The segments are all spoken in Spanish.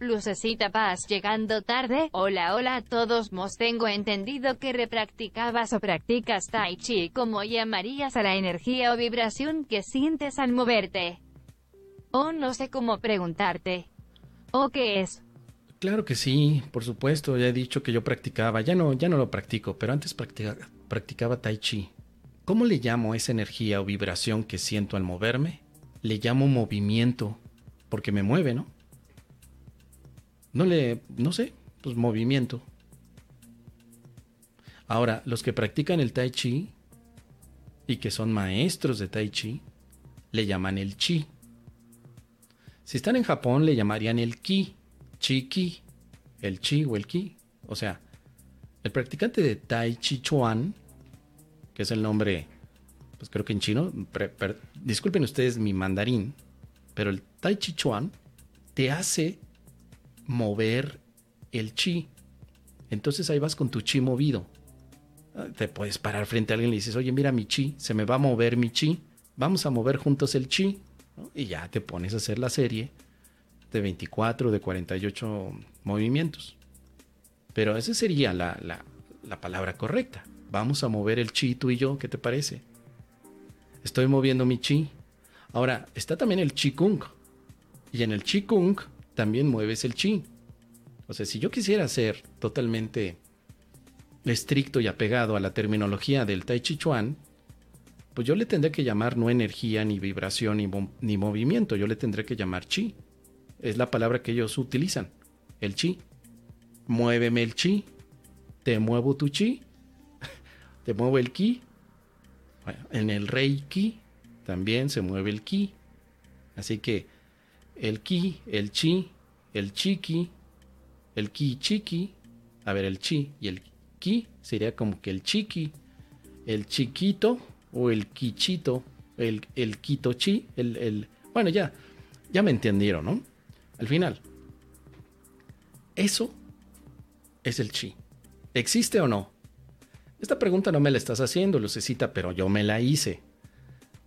Lucecita Paz llegando tarde. Hola hola a todos mos tengo entendido que repracticabas o practicas Tai Chi como llamarías a la energía o vibración que sientes al moverte. O no sé cómo preguntarte. ¿O qué es? Claro que sí, por supuesto, ya he dicho que yo practicaba, ya no, ya no lo practico, pero antes practicaba, practicaba Tai Chi. ¿Cómo le llamo esa energía o vibración que siento al moverme? Le llamo movimiento, porque me mueve, ¿no? No le, no sé, pues movimiento. Ahora, los que practican el tai chi y que son maestros de tai chi, le llaman el chi. Si están en Japón, le llamarían el ki, chi ki, el chi o el ki. O sea, el practicante de tai chi chuan, que es el nombre, pues creo que en chino, disculpen ustedes mi mandarín, pero el tai chi chuan te hace mover el chi. Entonces ahí vas con tu chi movido. Ah, te puedes parar frente a alguien y dices, oye, mira mi chi, se me va a mover mi chi. Vamos a mover juntos el chi. Y ya te pones a hacer la serie de 24, de 48 movimientos. Pero esa sería la, la, la palabra correcta. Vamos a mover el chi tú y yo, ¿qué te parece? Estoy moviendo mi chi. Ahora, está también el chi kung. Y en el chi kung también mueves el chi. O sea, si yo quisiera ser totalmente estricto y apegado a la terminología del Tai Chi Chuan, pues yo le tendré que llamar no energía, ni vibración, ni, movimiento, yo le tendré que llamar chi. Es la palabra que ellos utilizan, el chi. Muéveme el chi, te muevo tu chi, te muevo el ki. en el reiki también se mueve el ki. Así que el ki, el chi, el chiqui, el ki chiqui, a ver, el chi y el ki sería como que el chiqui, el chiquito o el quichito, el, el quito chi, el, el, bueno, ya, ya me entendieron, ¿no? Al final, eso es el chi. ¿Existe o no? Esta pregunta no me la estás haciendo, Lucecita, pero yo me la hice.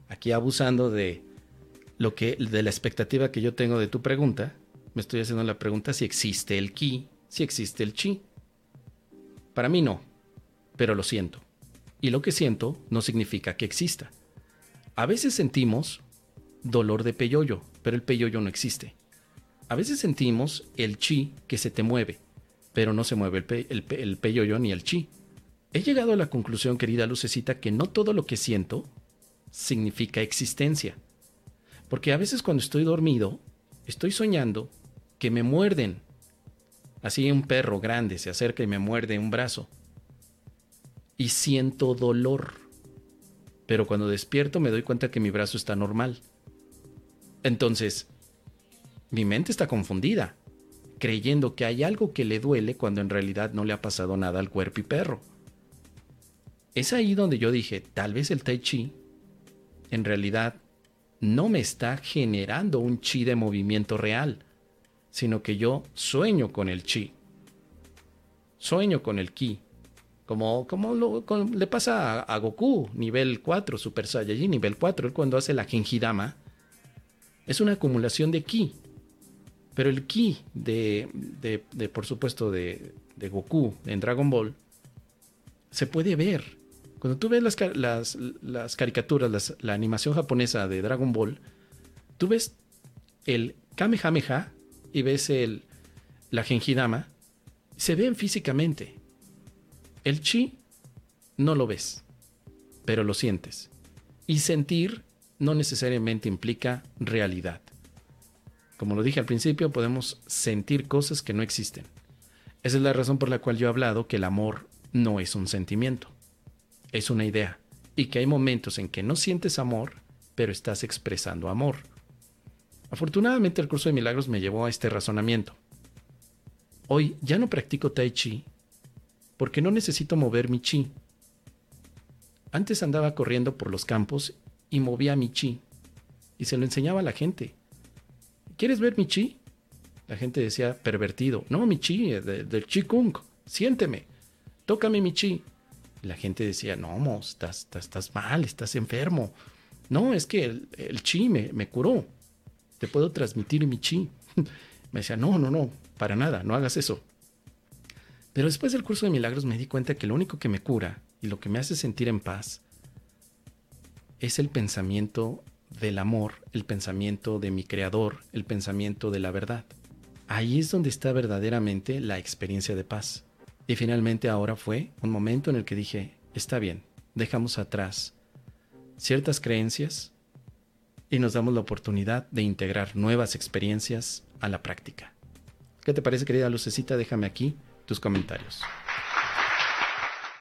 Aquí abusando de lo que de la expectativa que yo tengo de tu pregunta, me estoy haciendo la pregunta si existe el ki, si existe el chi. Para mí no, pero lo siento. Y lo que siento no significa que exista. A veces sentimos dolor de peyoyo, pero el peyoyo no existe. A veces sentimos el chi que se te mueve, pero no se mueve el, el peyoyo ni el chi. He llegado a la conclusión, querida Lucecita, que no todo lo que siento significa existencia. Porque a veces cuando estoy dormido, estoy soñando que me muerden. Así un perro grande se acerca y me muerde un brazo. Y siento dolor. Pero cuando despierto me doy cuenta que mi brazo está normal. Entonces, mi mente está confundida, creyendo que hay algo que le duele cuando en realidad no le ha pasado nada al cuerpo y perro. Es ahí donde yo dije, tal vez el tai chi en realidad no me está generando un chi de movimiento real, sino que yo sueño con el chi. Sueño con el ki. Como, como le pasa a, Goku, nivel 4, Super Saiyajin, nivel 4. Él cuando hace la Genjidama, es una acumulación de ki. Pero el ki de, de, por supuesto, de, de Goku en Dragon Ball, se puede ver cuando tú ves las, caricaturas, la animación japonesa de Dragon Ball, tú ves el Kamehameha y ves el, la Genjidama, se ven físicamente. El chi no lo ves, pero lo sientes. Y sentir no necesariamente implica realidad. Como lo dije al principio, podemos sentir cosas que no existen. Esa es la razón por la cual yo he hablado que el amor no es un sentimiento es una idea y que hay momentos en que no sientes amor, pero estás expresando amor. Afortunadamente el curso de milagros me llevó a este razonamiento. Hoy ya no practico tai chi porque no necesito mover mi chi. Antes andaba corriendo por los campos y movía mi chi y se lo enseñaba a la gente. ¿Quieres ver mi chi? La gente decía pervertido. No, mi chi, del chi kung. Siénteme. Tócame mi chi la gente decía, no, estás, estás, mal, estás enfermo. No, es que el, chi me, me, curó. Te puedo transmitir mi chi. Me decía, no, no, no, para nada, no hagas eso. Pero después del curso de milagros me di cuenta que lo único que me cura y lo que me hace sentir en paz es el pensamiento del amor, el pensamiento de mi creador, el pensamiento de la verdad. Ahí es donde está verdaderamente la experiencia de paz. Y finalmente ahora fue un momento en el que dije, está bien, dejamos atrás ciertas creencias y nos damos la oportunidad de integrar nuevas experiencias a la práctica. ¿Qué te parece, querida Lucecita? Déjame aquí tus comentarios.